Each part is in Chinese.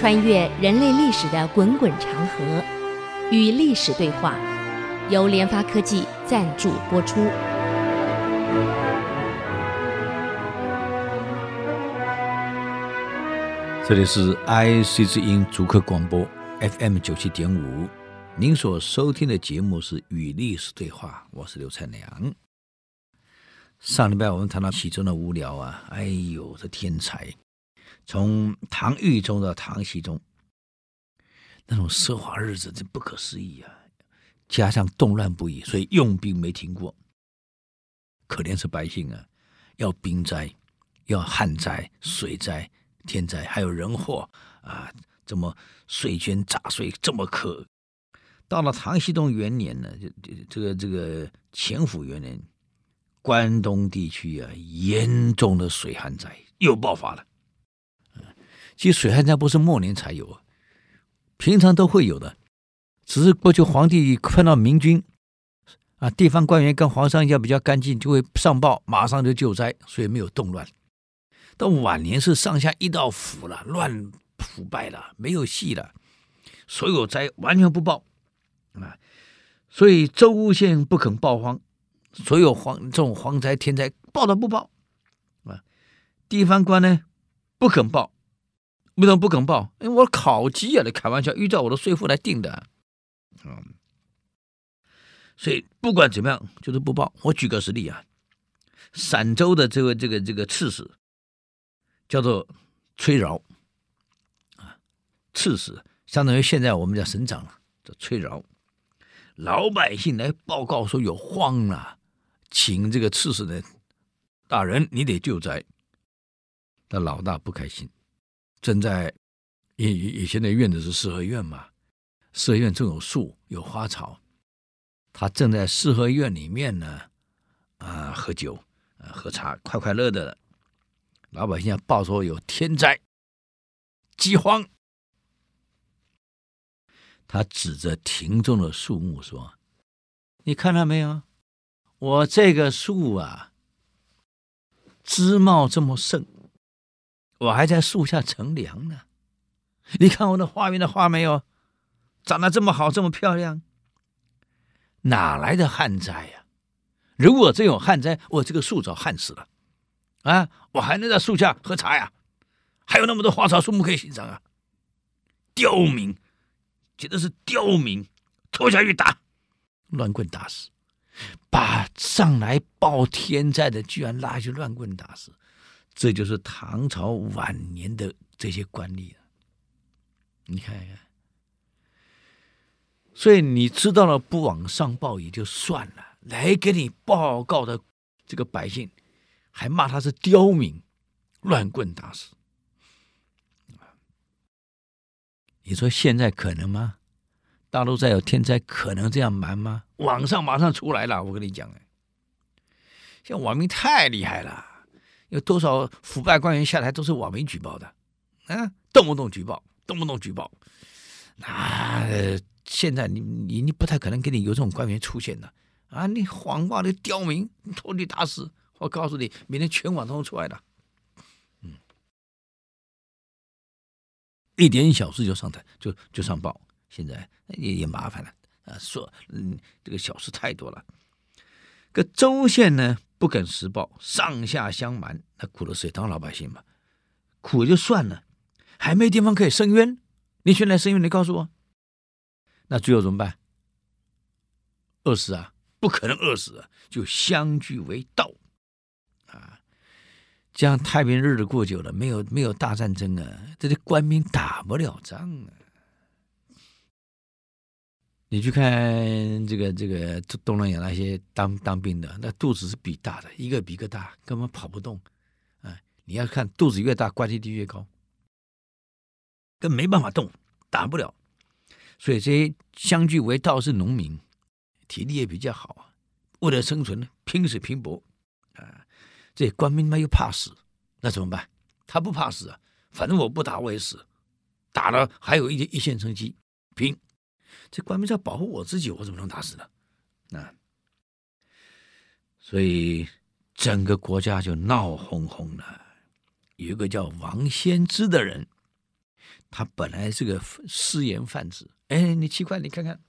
穿越人类历史的滚滚长河，与历史对话，由联发科技赞助播出。这里是 IC 之音逐客广播 FM 九七点五，您所收听的节目是《与历史对话》，我是刘灿良。上礼拜我们谈到其中的无聊啊，哎呦，这天才！从唐懿宗到唐僖宗，那种奢华日子真不可思议啊！加上动乱不已，所以用兵没停过。可怜是百姓啊，要兵灾，要旱灾、水灾、天灾，还有人祸啊！这么税捐杂税这么苛。到了唐僖宗元年呢，这这个这个乾符元年，关东地区啊严重的水旱灾又爆发了。其实水旱灾不是末年才有啊，平常都会有的，只是过去皇帝看到明君啊，地方官员跟皇上一样比较干净，就会上报，马上就救灾，所以没有动乱。到晚年是上下一道腐了，乱腐败了，没有戏了，所有灾完全不报啊，所以州县不肯报荒，所有荒这种荒灾天灾报都不报啊，地方官呢不肯报。为什么不肯报？因为我考绩啊！你开玩笑，依照我的税赋来定的。嗯，所以不管怎么样，就是不报。我举个实例啊，陕州的这位这个这个刺史叫做崔饶啊，刺史相当于现在我们叫省长了，叫崔饶。老百姓来报告说有荒了，请这个刺史的大人，你得救灾。但老大不开心。正在以以以前的院子是四合院嘛，四合院种有树有花草，他正在四合院里面呢，啊喝酒啊喝茶，快快乐乐的。老百姓要报说有天灾，饥荒。他指着庭中的树木说：“你看到没有？我这个树啊，枝茂这么盛。”我还在树下乘凉呢，你看我的花园的花没有，长得这么好，这么漂亮，哪来的旱灾呀？如果真有旱灾，我这个树早旱死了，啊，我还能在树下喝茶呀，还有那么多花草树木可以欣赏啊。刁民，简直是刁民，拖下去打，乱棍打死，把上来报天灾的居然拉去乱棍打死。这就是唐朝晚年的这些官吏了，你看一看，所以你知道了不往上报也就算了，来给你报告的这个百姓，还骂他是刁民，乱棍打死。你说现在可能吗？大陆再有天灾，可能这样瞒吗？网上马上出来了，我跟你讲，哎，现在网民太厉害了。有多少腐败官员下台都是网民举报的，啊，动不动举报，动不动举报，那现在你你你不太可能给你有这种官员出现的啊！你谎话的刁民，拖你打死！我告诉你，明天全网都出来了，嗯，一点小事就上台，就就上报，现在也也麻烦了啊！说嗯，这个小事太多了，个州县呢？不肯实报，上下相瞒，那苦的是当老百姓嘛？苦就算了，还没地方可以申冤。你去哪申冤？你告诉我。那最后怎么办？饿死啊？不可能饿死啊！就相聚为盗啊！这样太平日子过久了，没有没有大战争啊，这些官兵打不了仗啊。你去看这个这个东南亚那些当当兵的，那肚子是比大的，一个比一个大，根本跑不动。啊，你要看肚子越大，关节就越高，根本没办法动，打不了。所以这些相聚为道是农民，体力也比较好啊，为了生存呢，拼死拼搏啊。这官兵嘛又怕死，那怎么办？他不怕死啊，反正我不打我也死，打了还有一一线生机，拼。这官兵是要保护我自己，我怎么能打死呢？啊，所以整个国家就闹哄哄的。有一个叫王仙芝的人，他本来是个私盐贩子。哎，你奇怪，你看看，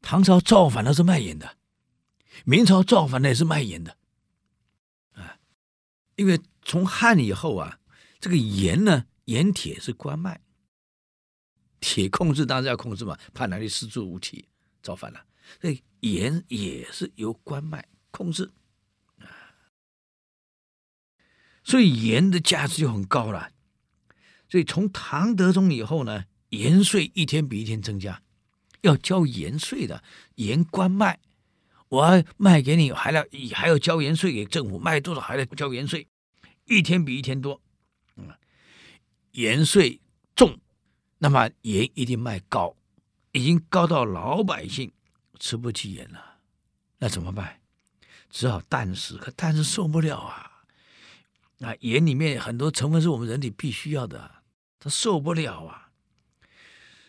唐朝造反的是卖盐的，明朝造反的也是卖盐的，啊，因为从汉以后啊，这个盐呢，盐铁是官卖，铁控制当然要控制嘛，怕哪里失足无体造反了，所以盐也是由官卖控制。所以盐的价值就很高了，所以从唐德宗以后呢，盐税一天比一天增加，要交盐税的盐官卖，我要卖给你还要还要交盐税给政府，卖多少还得交盐税，一天比一天多，嗯，盐税重，那么盐一定卖高，已经高到老百姓吃不起盐了，那怎么办？只好淡食，可淡食受不了啊。啊，盐里面很多成分是我们人体必须要的，他受不了啊，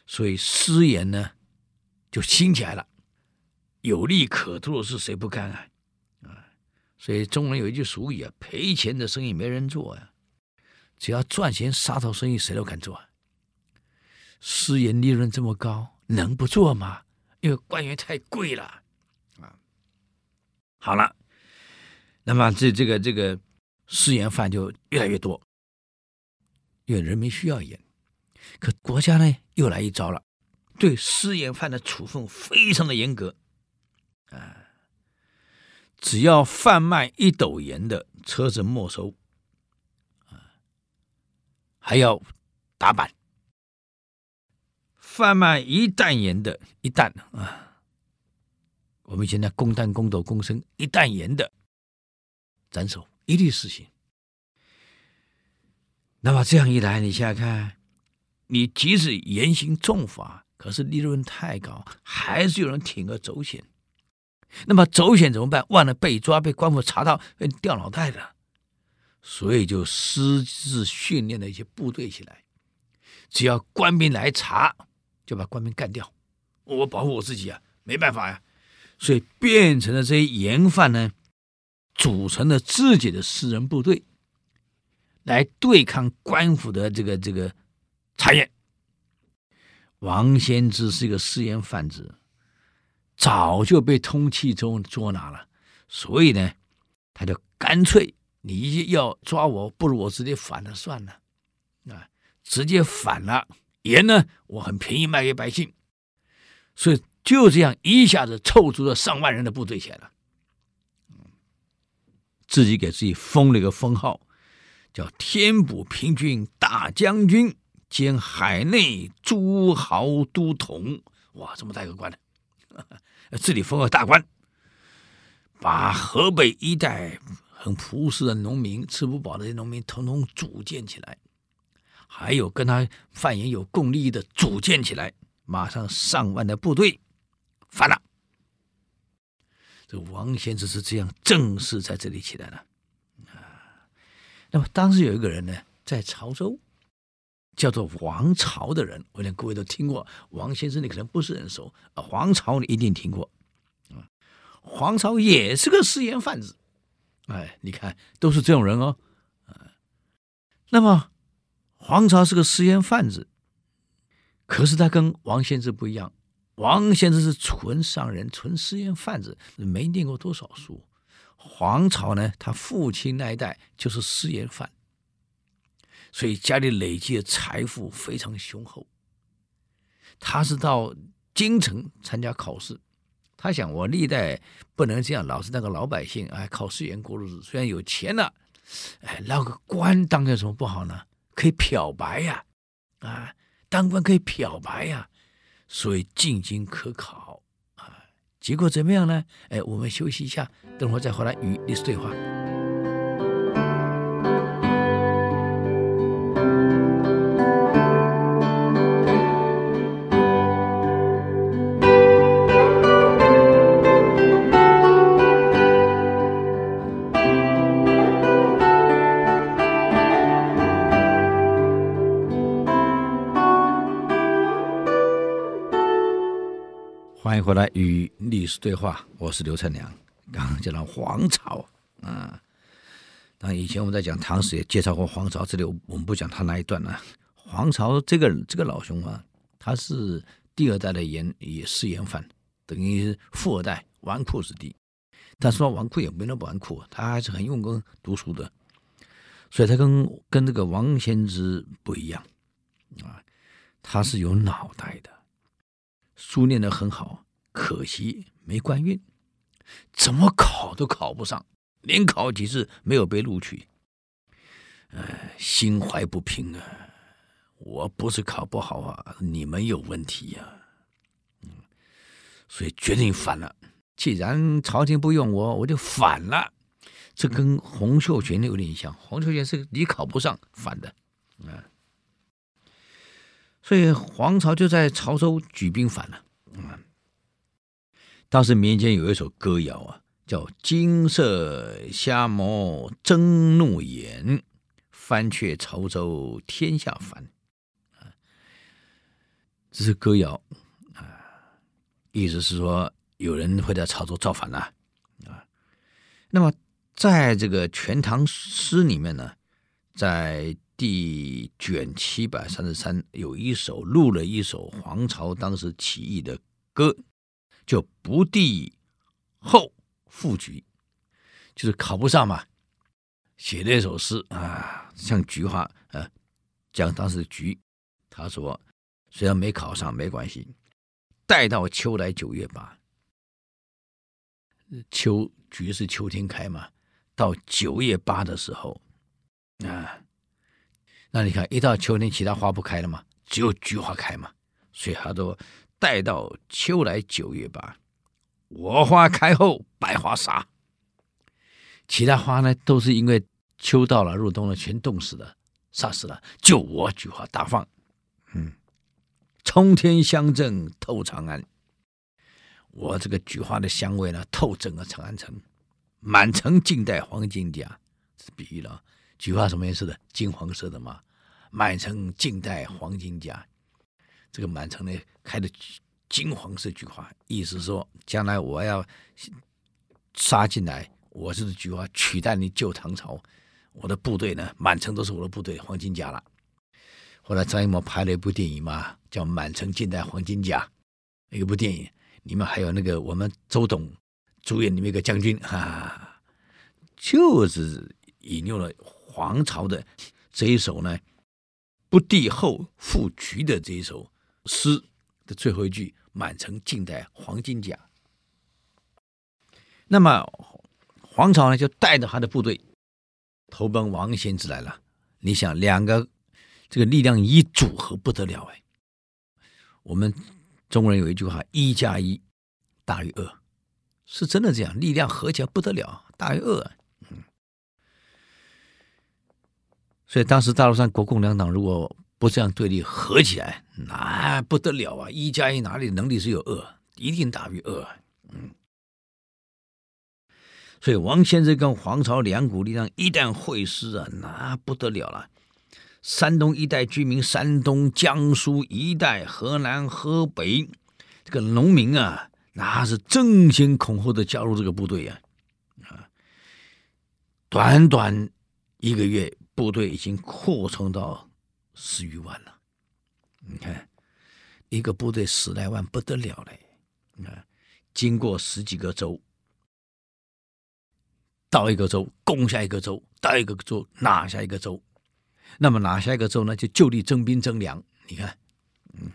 所以私盐呢就兴起来了。有利可图的事谁不干啊？啊，所以中国人有一句俗语啊：赔钱的生意没人做呀，只要赚钱杀头生意谁都敢做啊。私盐利润这么高，能不做吗？因为官员太贵了啊。好了，那么这这个这个。私盐贩就越来越多，因为人民需要盐。可国家呢又来一招了，对私盐贩的处分非常的严格啊！只要贩卖一斗盐的车子没收啊，还要打板；贩卖一担盐的一担啊，我们现在公担、公斗、公升一担盐的斩首。一律死刑。那么这样一来，你想想看，你即使严刑重罚，可是利润太高，还是有人铤而走险。那么走险怎么办？万一被抓，被官府查到，被掉脑袋的。所以就私自训练了一些部队起来，只要官兵来查，就把官兵干掉。我保护我自己啊，没办法呀。所以变成了这些盐贩呢。组成了自己的私人部队，来对抗官府的这个这个查验。王仙芝是一个私盐贩子，早就被通缉中捉拿了，所以呢，他就干脆，你要抓我，不如我直接反了算了，啊，直接反了，盐呢，我很便宜卖给百姓，所以就这样一下子凑足了上万人的部队钱了。自己给自己封了一个封号，叫天补平郡大将军兼海内诸豪都统。哇，这么大一个官呢，自己封个大官，把河北一带很朴实的农民、吃不饱的农民，统统组建起来，还有跟他贩盐有共利益的组建起来，马上上万的部队反了。这王仙芝是这样正式在这里起来了啊。那么当时有一个人呢，在潮州，叫做黄巢的人，我想各位都听过。王先生你可能不是很熟啊，黄巢你一定听过啊。黄巢也是个私盐贩子，哎，你看都是这种人哦。啊，那么黄巢是个私盐贩子，可是他跟王仙芝不一样。王仙芝是纯商人，纯私盐贩子，没念过多少书。黄巢呢，他父亲那一代就是私盐贩，所以家里累积的财富非常雄厚。他是到京城参加考试，他想我历代不能这样，老是那个老百姓，哎，靠私盐过日子。虽然有钱了，哎，捞个官当有什么不好呢？可以漂白呀，啊，当官可以漂白呀。所以进京科考啊，结果怎么样呢？哎，我们休息一下，等会儿再回来与历史对话。欢迎回来与历史对话，我是刘灿良。刚刚讲到黄巢啊，当然以前我们在讲唐史也介绍过黄巢，这里我们不讲他那一段了。黄巢这个这个老兄啊，他是第二代的盐也是盐贩，等于是富二代，纨绔子弟。但是说纨绔也没那么纨绔，他还是很用功读书的，所以他跟跟这个王仙芝不一样啊，他是有脑袋的，书念得很好，可惜没官运，怎么考都考不上，连考几次没有被录取，哎，心怀不平啊！我不是考不好啊，你们有问题呀，嗯，所以决定反了。既然朝廷不用我，我就反了。这跟洪秀全有点像。洪秀全是你考不上反的，啊，所以黄巢就在潮州举兵反了。啊，当时民间有一首歌谣啊，叫“金色虾蟆争怒眼，翻却潮州天下反”。啊，这是歌谣啊，意思是说。有人会在潮州造反了啊，啊，那么在这个《全唐诗》里面呢，在第卷七百三十三有一首录了一首黄巢当时起义的歌，就不第后复举，就是考不上嘛，写了一首诗啊，像菊花啊，讲当时的菊，他说虽然没考上没关系，待到秋来九月八。秋菊是秋天开嘛，到九月八的时候，啊，那你看一到秋天，其他花不开了嘛，只有菊花开嘛，所以他说待到秋来九月八，我花开后百花杀。其他花呢，都是因为秋到了入冬了，全冻死了，杀死了，就我菊花大放，嗯，冲天香阵透长安。我这个菊花的香味呢，透整个长安城，满城尽带黄金甲，是比喻了。菊花什么颜色的？金黄色的嘛。满城尽带黄金甲，这个满城呢开的金黄色菊花，意思说将来我要杀进来，我是菊花取代你旧唐朝，我的部队呢满城都是我的部队黄金甲了。后来张艺谋拍了一部电影嘛，叫《满城尽带黄金甲》，一部电影。里面还有那个我们周董主演里面一个将军哈、啊，就是引用了黄巢的这一首呢，不第后复举的这一首诗的最后一句“满城尽带黄金甲”。那么黄巢呢，就带着他的部队投奔王献之来了。你想，两个这个力量一组合不得了哎，我们。中国人有一句话：“一加一大于二”，是真的这样，力量合起来不得了，大于二。所以当时大陆上国共两党如果不这样对立，合起来那不得了啊！一加一哪里能力是有二？一定大于二。嗯，所以王先生跟黄巢两股力量一旦会师啊，那不得了了。山东一带居民，山东、江苏一带、河南、河北，这个农民啊，那是争先恐后的加入这个部队呀！啊，短短一个月，部队已经扩充到十余万了。你看，一个部队十来万不得了嘞！啊，经过十几个州，到一个州攻下一个州，到一个州拿下一个州。那么拿下一个州呢，就就地征兵征粮。你看，嗯，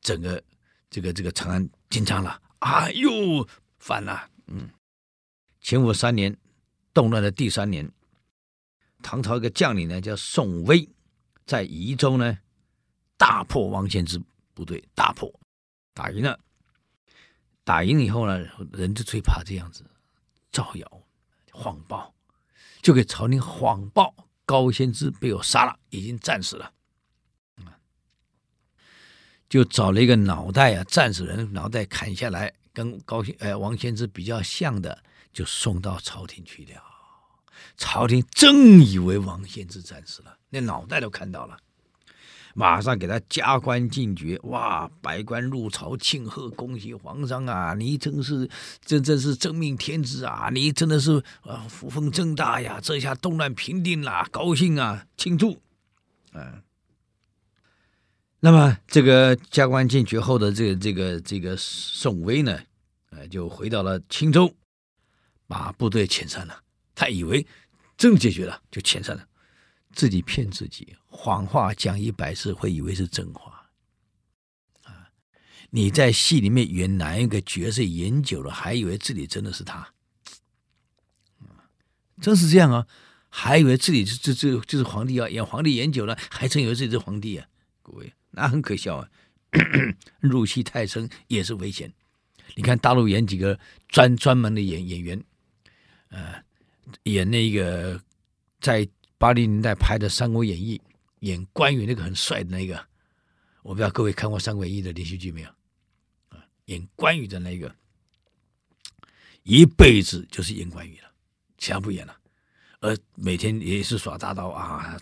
整个这个这个长安紧张了，啊，又反了。嗯，乾隆三年，动乱的第三年，唐朝一个将领呢叫宋威，在宜州呢大破王献之部队，大破，打赢了。打赢以后呢，人就最怕这样子造谣、谎报，就给朝廷谎报。高仙芝被我杀了，已经战死了。就找了一个脑袋啊，战死人脑袋砍下来，跟高仙呃王仙芝比较像的，就送到朝廷去了。朝廷真以为王献之战死了，连脑袋都看到了。马上给他加官进爵，哇！百官入朝庆贺，恭喜皇上啊！你真是，真真是真命天子啊！你真的是啊，福丰正大呀！这下动乱平定了，高兴啊，庆祝！啊，那么这个加官进爵后的这个这个这个宋威呢，呃，就回到了青州，把部队遣散了。他以为真解决了，就遣散了，自己骗自己，谎话讲一百次，会以为是真话。啊，你在戏里面演哪一个角色演久了，还以为自己真的是他，真是这样啊！还以为自己这这这就是皇帝啊，演皇帝演久了，还真以为自己是皇帝啊，各位。那很可笑啊！入戏太深也是危险。你看大陆演几个专专门的演演员，呃，演那个在八零年代拍的《三国演义》，演关羽那个很帅的那个，我不知道各位看过《三国演义》的连续剧没有？啊，演关羽的那个，一辈子就是演关羽了，其他不演了，而每天也是耍大刀啊，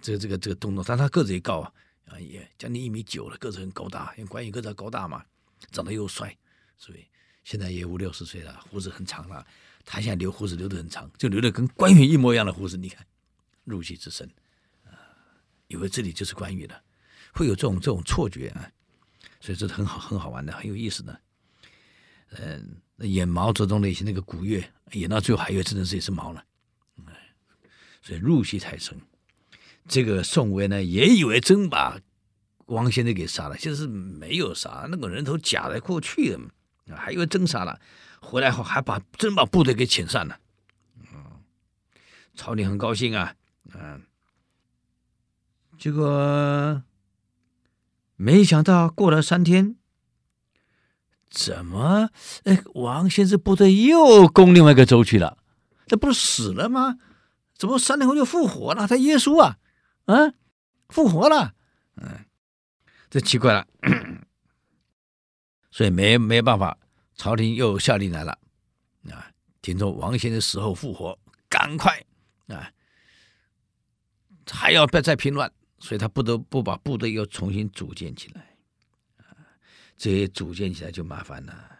这个这个这个动作，但他个子也高啊。啊，也将近一米九了，个子很高大，因为关羽个子高大嘛，长得又帅，所以现在也五六十岁了，胡子很长了。他现在留胡子留得很长，就留得跟关羽一模一样的胡子。你看，入戏之深啊，以为这里就是关羽了，会有这种这种错觉啊，所以这是很好很好玩的，很有意思的。嗯，演毛泽东的一些那个古月，演到最后还以为真的是也是毛了，所以入戏太深。这个宋威呢，也以为真把王先生给杀了，其实是没有杀，那个人头假的过去的，还以为真杀了，回来后还把真把部队给遣散了，嗯，朝廷很高兴啊，嗯，结果没想到过了三天，怎么哎，王先生部队又攻另外一个州去了？这不是死了吗？怎么三天后就复活了？他耶稣啊！啊，复活了，嗯，这奇怪了，所以没没办法，朝廷又下令来了，啊，听说王先生死后复活，赶快啊，还要不要再平乱，所以他不得不把部队又重新组建起来，啊，这些组建起来就麻烦了，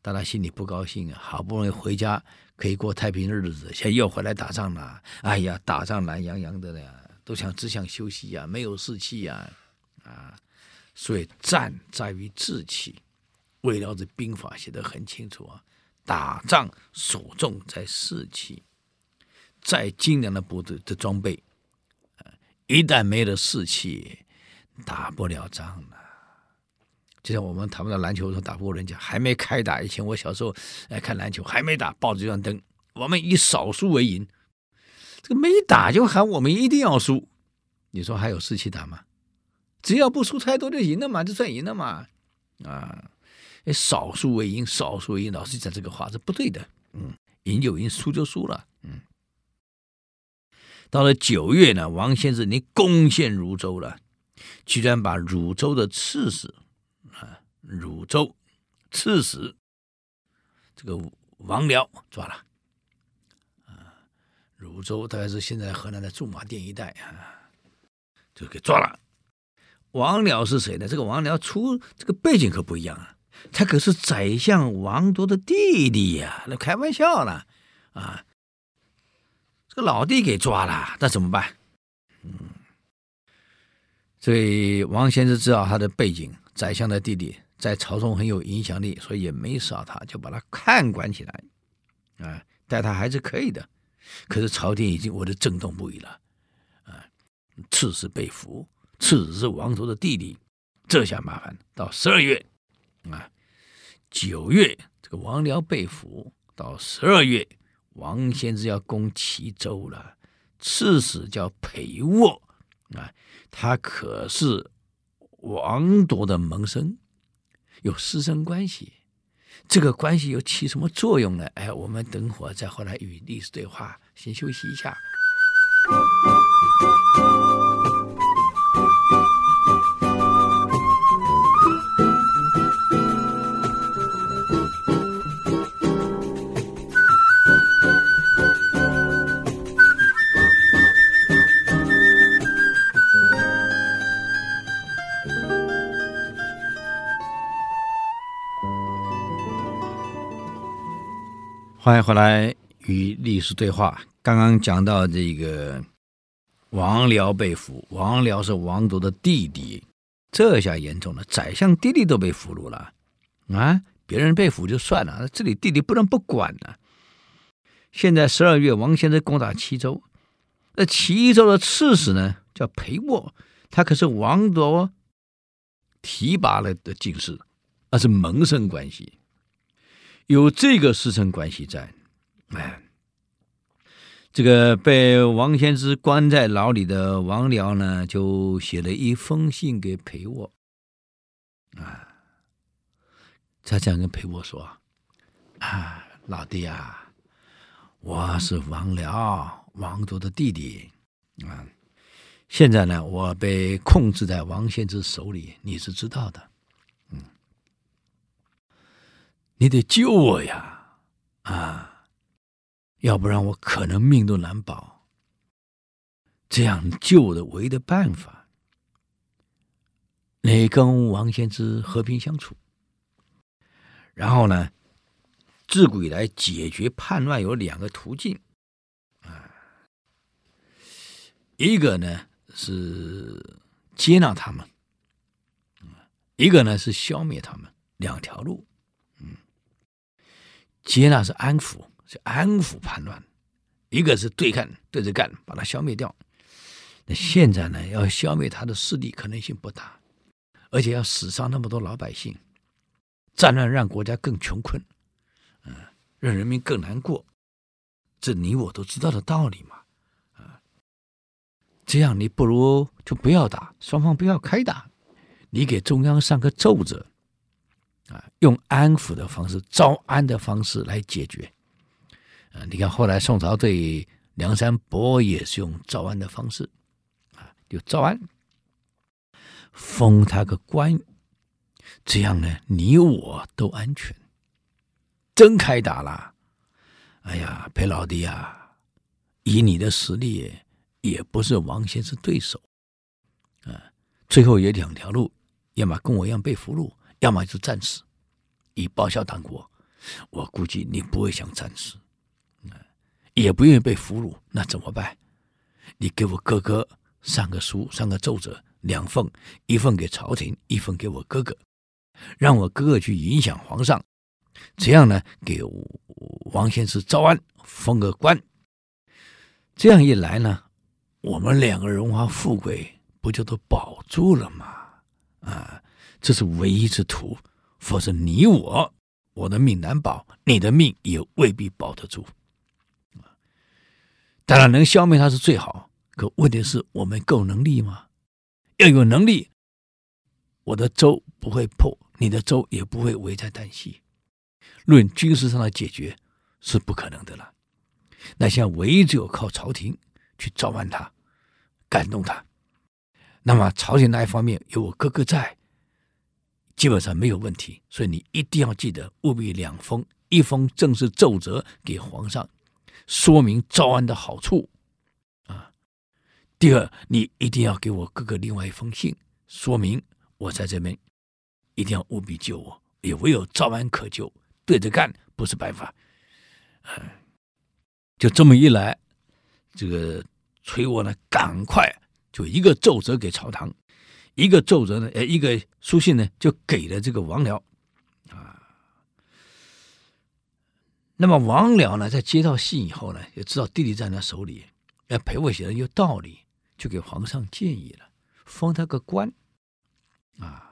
大家心里不高兴啊，好不容易回家可以过太平日子，现在又回来打仗了，哎呀，打仗懒洋洋的呀。都想只想休息呀、没有士气呀，啊，所以战在于志气。魏辽子兵法写得很清楚啊，打仗首重在士气。再精良的部队的装备，一旦没了士气，打不了仗了。就像我们谈不到篮球的时候打不过人家，还没开打以前，我小时候来看篮球，还没打，报纸就登，我们以少输为赢。这个没打就喊我们一定要输，你说还有士气打吗？只要不输太多就赢了嘛，就算赢了嘛。啊，少数为赢，少数为赢，老是讲这个话是不对的。嗯，赢就赢，输就输了。嗯，到了九月呢，王先生你攻陷汝州了，居然把汝州的刺史啊，汝州刺史这个王僚抓了。汝州大概是现在河南的驻马店一带啊，就给抓了。王僚是谁呢？这个王僚出这个背景可不一样啊，他可是宰相王铎的弟弟呀，那开玩笑了啊！这个老弟给抓了，那怎么办？嗯，所以王先生知道他的背景，宰相的弟弟在朝中很有影响力，所以也没杀他，就把他看管起来啊，待他还是可以的。可是朝廷已经我的震动不已了，啊，刺史被俘，刺史是王铎的弟弟，这下麻烦。到十二月，啊，九月这个王僚被俘，到十二月，王先之要攻齐州了。刺史叫裴沃，啊，他可是王铎的门生，有师生关系。这个关系又起什么作用呢？哎，我们等会儿再回来与历史对话。先休息一下。欢迎回来与历史对话。刚刚讲到这个王僚被俘，王僚是王铎的弟弟这下严重了，宰相弟弟都被俘虏了啊！别人被俘就算了，这里弟弟不能不管呢、啊。现在十二月，王先生攻打齐州，那齐州的刺史呢叫裴沃，他可是王铎提拔了的进士，那是门生关系，有这个师承关系在，哎。这个被王先之关在牢里的王僚呢，就写了一封信给裴沃，啊，他这样跟裴沃说：“啊，老弟啊，我是王僚王族的弟弟，啊，现在呢，我被控制在王先之手里，你是知道的，嗯，你得救我呀，啊。”要不然我可能命都难保。这样救的唯一的办法，你跟王先之和平相处。然后呢，自古以来解决叛乱有两个途径，啊，一个呢是接纳他们，一个呢是消灭他们，两条路。接纳是安抚。是安抚叛乱，一个是对抗，对着干，把他消灭掉。那现在呢，要消灭他的势力可能性不大，而且要死伤那么多老百姓，战乱让国家更穷困，嗯，让人民更难过，这你我都知道的道理嘛，啊，这样你不如就不要打，双方不要开打，你给中央上个奏折，啊，用安抚的方式、招安的方式来解决。啊，你看后来宋朝对梁山伯也是用招安的方式，啊，就招安，封他个官，这样呢，你我都安全。真开打了，哎呀，裴老弟啊，以你的实力，也不是王献之对手，啊，最后有两条路，要么跟我一样被俘虏，要么就战死，以报效党国。我估计你不会想战死。也不愿意被俘虏，那怎么办？你给我哥哥上个书，上个奏折，两份，一份给朝廷，一份给我哥哥，让我哥哥去影响皇上，这样呢，给王先生招安，封个官。这样一来呢，我们两个荣华富贵不就都保住了吗？啊，这是唯一之途。否则你我，我的命难保，你的命也未必保得住。当然能消灭他是最好，可问题是我们够能力吗？要有能力，我的州不会破，你的州也不会危在旦夕。论军事上的解决是不可能的了。那现在唯一只有靠朝廷去召唤他，感动他。那么朝廷那一方面有我哥哥在，基本上没有问题。所以你一定要记得，务必两封，一封正式奏折给皇上。说明招安的好处，啊，第二，你一定要给我哥哥另外一封信，说明我在这边，一定要务必救我，也唯有招安可救，对着干不是办法，啊，就这么一来，这个崔沃呢，赶快就一个奏折给朝堂，一个奏折呢，呃，一个书信呢，就给了这个王僚。啊那么王僚呢，在接到信以后呢，也知道弟弟在他手里，哎，裴沃写的有道理，就给皇上建议了，封他个官，啊，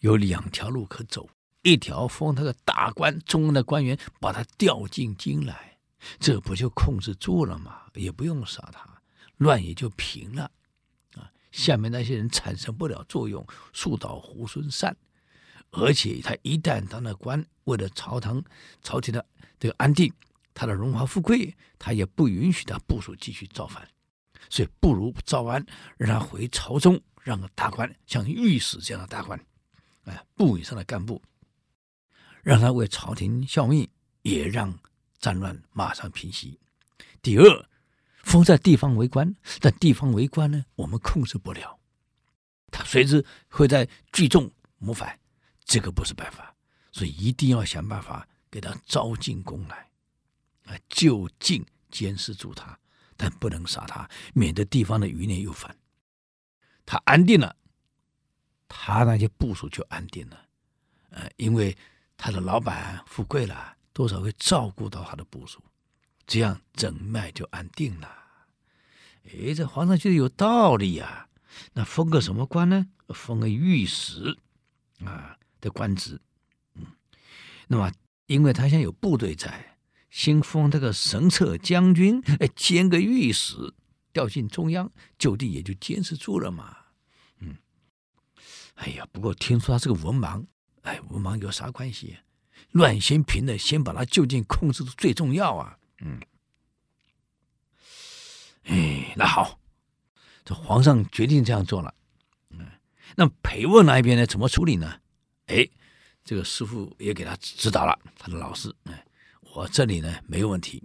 有两条路可走，一条封他个大官，中央的官员把他调进京来，这不就控制住了吗？也不用杀他，乱也就平了，下面那些人产生不了作用，树倒猢狲散。而且他一旦当了官，为了朝堂、朝廷的这个安定，他的荣华富贵，他也不允许他部属继续造反，所以不如招安，让他回朝中，让个大官，像御史这样的大官，哎，部以上的干部，让他为朝廷效命，也让战乱马上平息。第二，封在地方为官，但地方为官呢，我们控制不了，他随时会在聚众谋反。这个不是办法，所以一定要想办法给他招进宫来，啊，就近监视住他，但不能杀他，免得地方的余孽又反。他安定了，他那些部属就安定了，呃，因为他的老板富贵了，多少会照顾到他的部属，这样整脉就安定了。哎，这皇上觉得有道理呀，那封个什么官呢？封个御史啊的官职，嗯，那么因为他现在有部队在，先封这个神策将军，哎，兼个御史，调进中央，就地也就监视住了嘛。嗯哎呀，不过听说他是个文盲，哎，文盲有啥关系？乱先平的，先把他就近控制住最重要啊。嗯，哎，那好，这皇上决定这样做了。嗯，那裴沃那一边呢？怎么处理呢？哎，这个师傅也给他指导了，他的老师。哎，我这里呢没有问题，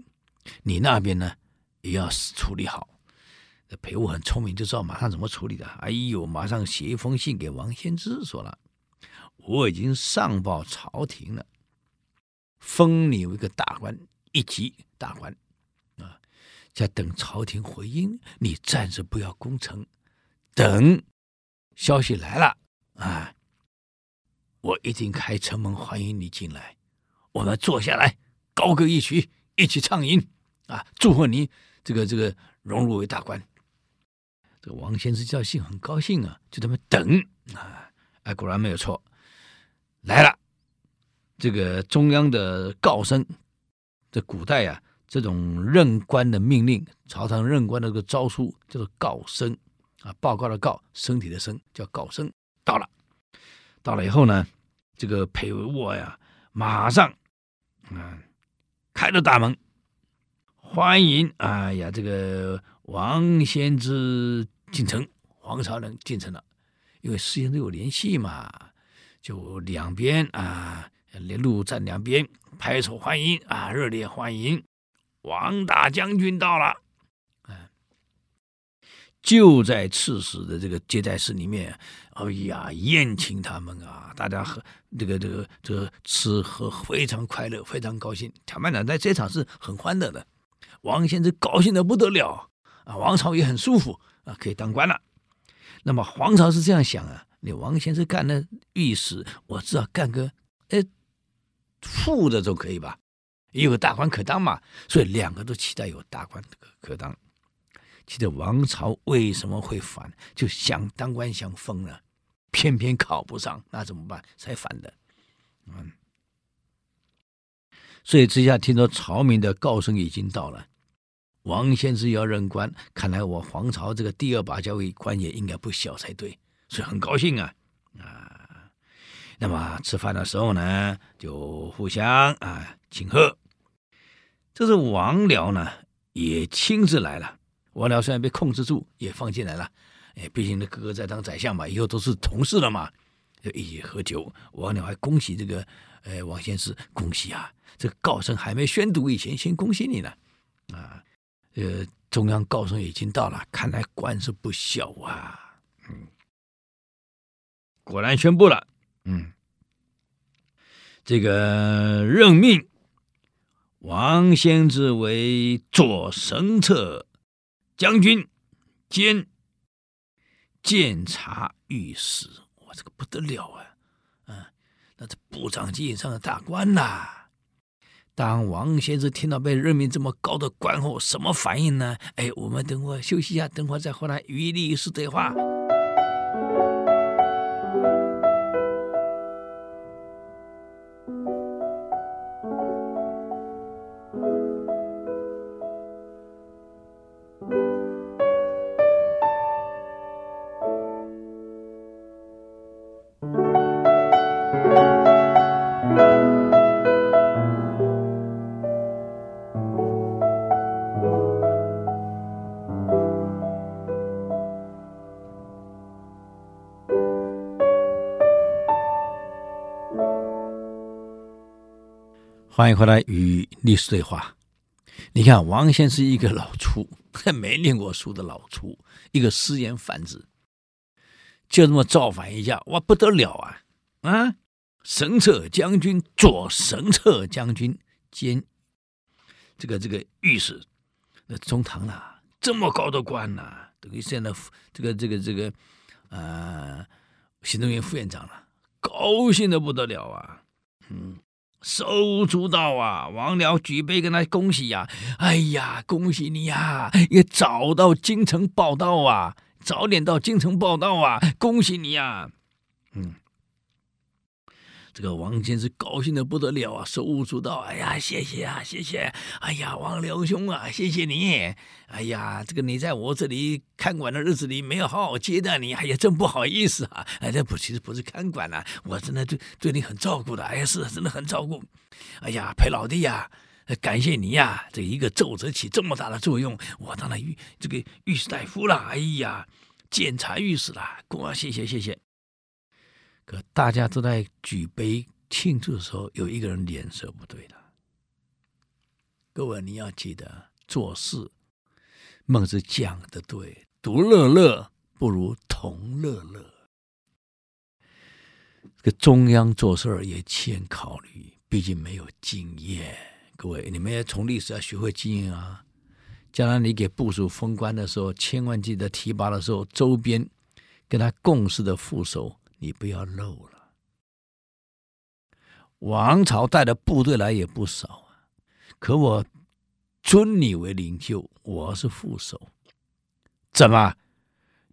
你那边呢也要处理好。那裴武很聪明，就知道马上怎么处理的。哎呦，马上写一封信给王仙芝，说了：“我已经上报朝廷了，封你为个大官，一级大官啊，在等朝廷回音。你暂时不要攻城，等消息来了啊，我一定开城门欢迎你进来。我们坐下来，高歌一曲，一起畅饮啊，祝贺你这个这个荣辱为大官。”这个王先生教信很高兴啊，就这么等啊，哎，果然没有错，来了。这个中央的告声，这古代啊，这种任官的命令，朝堂任官的这个诏书叫做誥升啊，报告的告，身体的身叫誥升。到了，到了以后呢，这个裴沃呀，马上啊，开了大门，欢迎，哎呀，这个王仙芝。进城，皇朝人进城了，因为事先都有联系嘛，就两边啊，连路站两边拍手欢迎啊，热烈欢迎王大将军到了，就在刺史的这个接待室里面，哎呀，宴请他们啊，大家喝这个这个这个吃喝非常快乐，非常高兴。坦白讲，在这场是很欢乐的，王先生高兴的不得了啊，王朝也很舒服。啊，可以当官了。那么皇朝是这样想啊，你王先生干的御史，我至少干个哎副的都可以吧？也有大官可当嘛。所以两个都期待有大官可可当。记得王朝为什么会反？就想当官想疯了，偏偏考不上，那怎么办？才反的。嗯。所以之下听说朝明的告声已经到了。王仙芝要任官，看来我皇朝这个第二把交椅官也应该不小才对，所以很高兴啊！那么吃饭的时候呢，就互相啊请喝。这是王僚呢也亲自来了。王僚虽然被控制住，也放进来了。哎，毕竟那哥哥在当宰相嘛，以后都是同事了嘛，就一起喝酒。王僚还恭喜这个哎王仙芝，恭喜啊！这个誥升还没宣读以前，先恭喜你呢啊！呃，中央誥升已经到了，看来官是不小啊。嗯，果然宣布了。嗯，这个任命王仙芝为左神策将军兼监察御史。哇，这个不得了啊！嗯，那这部长级以上的大官呐、当王仙芝听到被任命这么高的官后，什么反应呢？哎，我们等会休息一下，等会再回来与历史对话。欢迎回来与历史对话。你看，王仙芝一个老粗，没念过书的老粗，一个失言反子，就这么造反一下，哇，不得了啊！啊，神策将军、左神策将军兼这个这个御史，那中堂啊，这么高的官呐、等于现在这个这个这个，呃，行政院副院长了，高兴的不得了啊！嗯，手舞足蹈啊，王僚举杯跟他恭喜呀、啊！哎呀，恭喜你呀、啊，也早到京城报道啊，早点到京城报道啊，恭喜你呀、嗯。这个王先生高兴的不得了啊，手舞足蹈。哎呀，谢谢啊，谢谢！哎呀，王良兄啊，谢谢你！哎呀，这个你在我这里看管的日子里没有好好接待你，哎呀，真不好意思啊！哎，这不其实不是看管啊，我真的对对你很照顾的。哎呀，是真的很照顾。哎呀，裴老弟呀，感谢你呀，这一个奏折起这么大的作用，我当了御这个御史大夫了。哎呀，监察御史了，过谢谢谢谢。可大家都在举杯庆祝的时候，有一个人脸色不对了。各位，你要记得做事，孟子讲的对，独乐乐不如同乐乐。这个中央做事儿也欠考虑，毕竟没有经验。各位，你们也从历史要学会经验啊。将来你给部属封官的时候，千万记得提拔的时候，周边跟他共事的副手。你不要漏了。王朝带的部队来也不少啊，可我尊你为领袖，我是副手。怎么？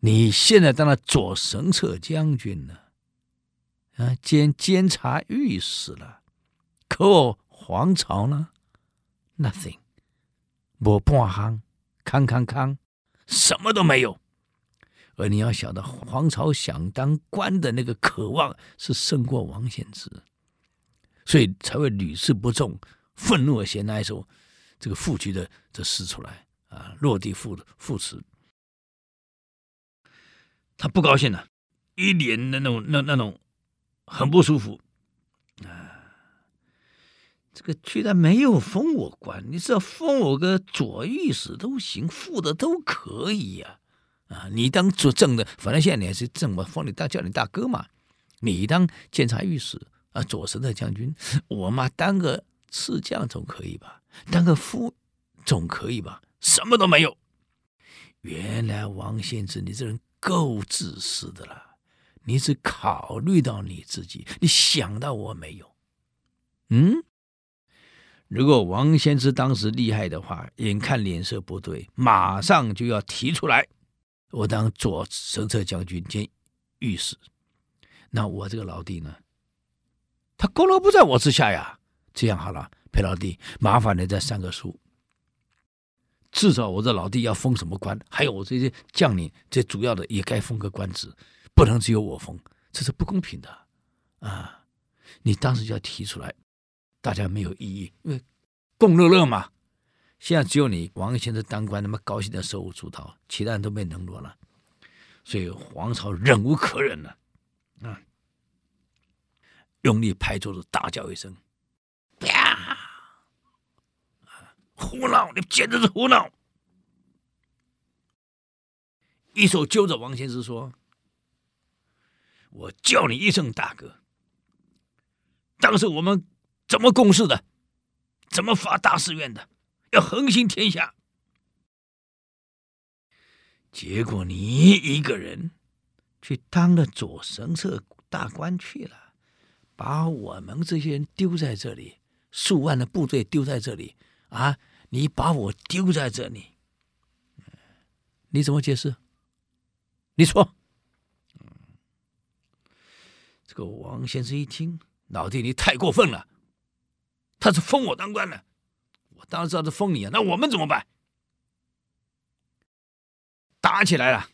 你现在当了左神策将军了？啊，兼监察御史了？可我皇朝呢？Nothing，我半行，康康康，什么都没有。而你要晓得，黄巢想当官的那个渴望是胜过王献之，所以才会屡试不中，愤怒而写那一首这个赋局的这诗出来啊，落地赋赋词。他不高兴了，一脸的那种那那种很不舒服啊。这个居然没有封我官，你只要封我个左御史都行，副的都可以呀、啊。啊，你当做正的，反正现在你还是正嘛，封你大叫你大哥嘛。你当监察御史啊，左神策将军，我嘛当个次将总可以吧？当个副总可以吧？什么都没有。原来王献之，你这人够自私的了，你只考虑到你自己，你想到我没有？嗯？如果王献之当时厉害的话，眼看脸色不对，马上就要提出来。我当左神策将军兼御史，那我这个老弟呢？他功劳不在我之下呀。这样好了，裴老弟，麻烦你再上个书，至少我这老弟要封什么官，还有我这些将领，这主要的也该封个官职，不能只有我封，这是不公平的啊！你当时就要提出来，大家没有异议，因为共乐乐嘛。现在只有你王先生当官，那么高兴的手舞足蹈，其他人都被冷落了，所以皇朝忍无可忍了，啊，用力拍桌子，大叫一声：“啪！胡闹！你简直是胡闹！”一手揪着王先生说：“我叫你一声大哥，当时我们怎么共事的？怎么发大誓愿的？”要横行天下，结果你一个人去当了左神策大官去了，把我们这些人丢在这里，数万的部队丢在这里啊！你把我丢在这里，你怎么解释？你说，这个王先生一听，老弟你太过分了，他是封我当官了。当然知道是封你啊，那我们怎么办？打起来了，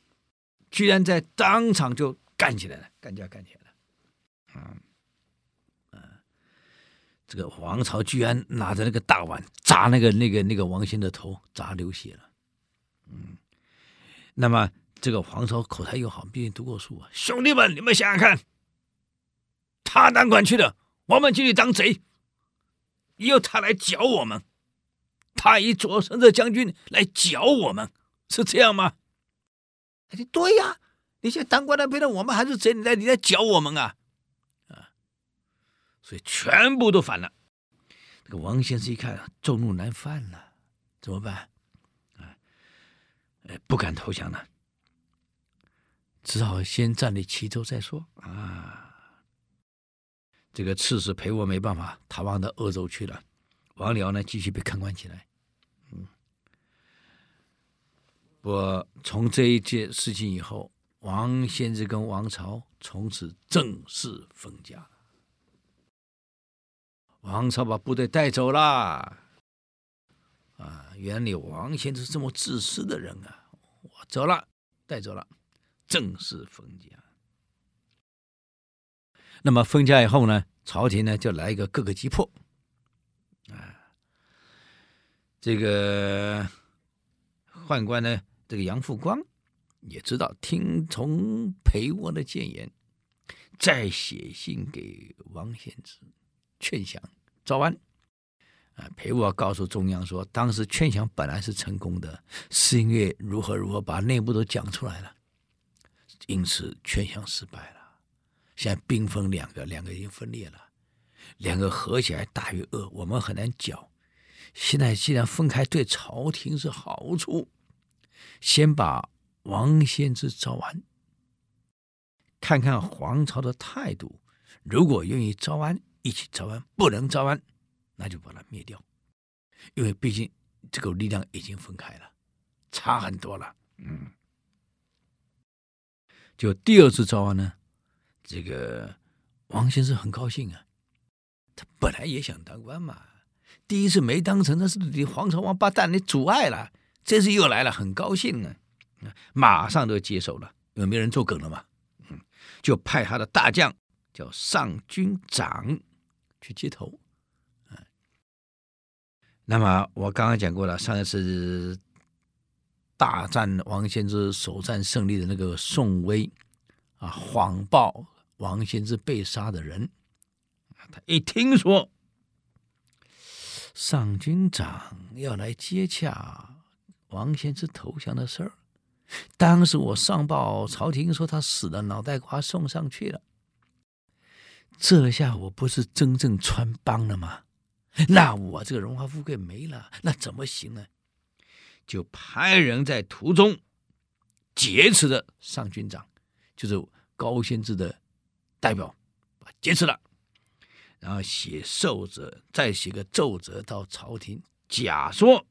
居然在当场就干起来了，干架干起来了。嗯，嗯，这个黄巢居然拿着那个大碗砸那个那个那个王献的头，砸流血了。嗯，那么这个黄巢口才又好，毕竟读过书啊。兄弟们，你们想想看，他当官去了，我们进去当贼，以后他来剿我们。他以左神的将军来剿我们，是这样吗？他说：“对呀，你现在当官的变成我们还是贼？你来你来剿我们啊？啊！所以全部都反了。这个王先生一看，众怒难犯了，怎么办？啊，不敢投降了。只好先占领齐州再说啊。这个刺史裴沃没办法，逃亡到鄂州去了。王僚呢，继续被看管起来。嗯，我从这一件事情以后，王先生跟王朝从此正式分家。王朝把部队带走了。啊，原来王先生这么自私的人啊！我走了，带走了，正式分家。那么分家以后呢，朝廷呢就来一个各个击破。啊，这个宦官呢，这个杨复光也知道，听从裴沃的谏言，再写信给王献之劝降招安。啊，裴沃告诉中央说，当时劝降本来是成功的，是因为如何如何把内部都讲出来了，因此劝降失败了。现在兵分两个，两个已经分裂了，两个合起来大于二，我们很难剿。现在既然分开，对朝廷是好处，先把王先之招安，看看皇朝的态度。如果愿意招安，一起招安；不能招安。那就把他灭掉，因为毕竟这个力量已经分开了，差很多了。嗯，就第二次招安呢，这个王先生很高兴啊，他本来也想当官嘛，第一次没当成，那是你皇朝王八蛋，你阻碍了，这次又来了，很高兴啊，马上就接手了，因为没人作梗了嘛，就派他的大将叫上军长去接头。那么我刚刚讲过了，上一次大战王献之首战胜利的那个宋威啊，谎报王献之被杀的人，他一听说上军长要来接洽王仙芝投降的事儿，当时我上报朝廷说他死了，脑袋瓜送上去了，这下我不是真正穿帮了吗？那我这个荣华富贵没了，那怎么行呢？就派人在途中劫持的上军长，就是高仙芝的代表，劫持了，然后写奏折，再写个奏折到朝廷，假说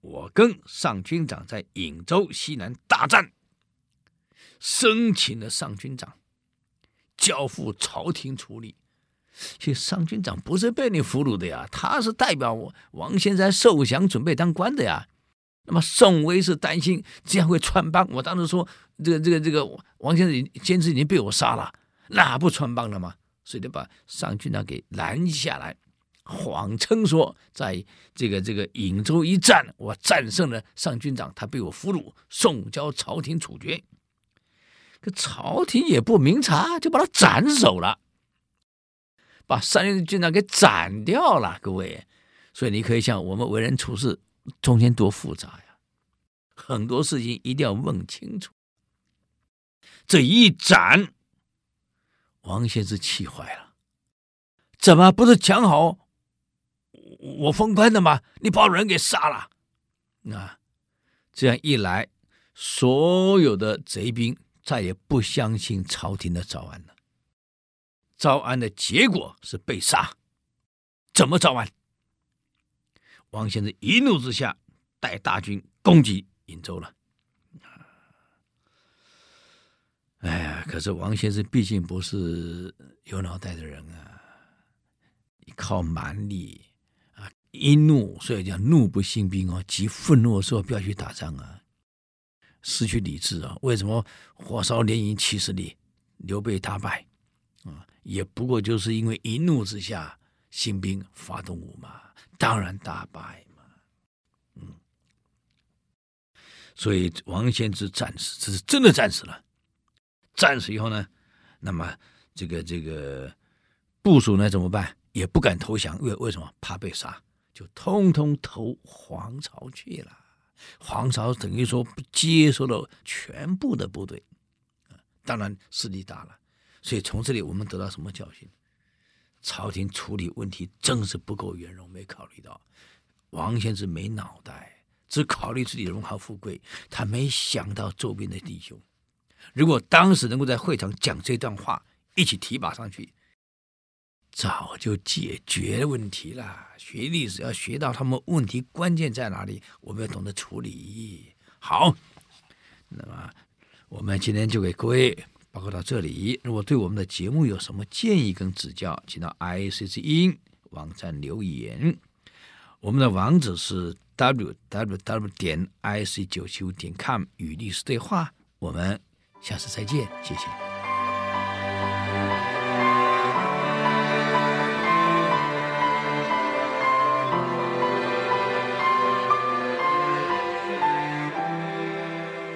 我跟上军长在颍州西南大战，生擒了上军长，交付朝廷处理。其实上军长不是被你俘虏的呀，他是代表我王先生受降，准备当官的呀。那么宋威是担心这样会穿帮，我当时说这个这个这个王献之先知已经被我杀了，那不穿帮了吗？所以就把上军长给拦下来，谎称说在这个这个颍州一战，我战胜了上军长，他被我俘虏，送交朝廷处决。可朝廷也不明察，就把他斩首了。把上军长给斩掉了，各位，所以你可以想，我们为人处事中间多复杂呀，很多事情一定要问清楚。这一斩，王先生气坏了，怎么不是讲好我封官的吗？你把人给杀了，啊，这样一来，所有的贼兵再也不相信朝廷的招安了。招安的结果是被杀，怎么招安？王先生一怒之下带大军攻击颍州了。哎呀，可是王先生毕竟不是有脑袋的人啊，靠蛮力，一怒，所以叫怒不兴兵哦，极愤怒的时候不要去打仗啊，失去理智啊。为什么火烧连营七十里，刘备大败啊？也不过就是因为一怒之下兴兵发动武马，当然大败嘛。嗯，所以王仙之战死，这是真的战死了。战死以后呢，那么这个这个部署呢怎么办？也不敢投降，为为什么？怕被杀，就通通投黄巢去了。黄巢等于说接收了全部的部队，啊当然势力大了。所以从这里我们得到什么教训？朝廷处理问题真是不够圆融，没考虑到王先生没脑袋，只考虑自己的荣华富贵，他没想到周边的弟兄。如果当时能够在会场讲这段话，一起提拔上去，早就解决问题了。学历史要学到他们问题关键在哪里，我们要懂得处理。好，那么我们今天就给各位报告到这里。如果对我们的节目有什么建议跟指教，请到 IC 之音网站留言。我们的网址是 www 点 ic 九七五点 com 与历史对话。我们下次再见，谢谢。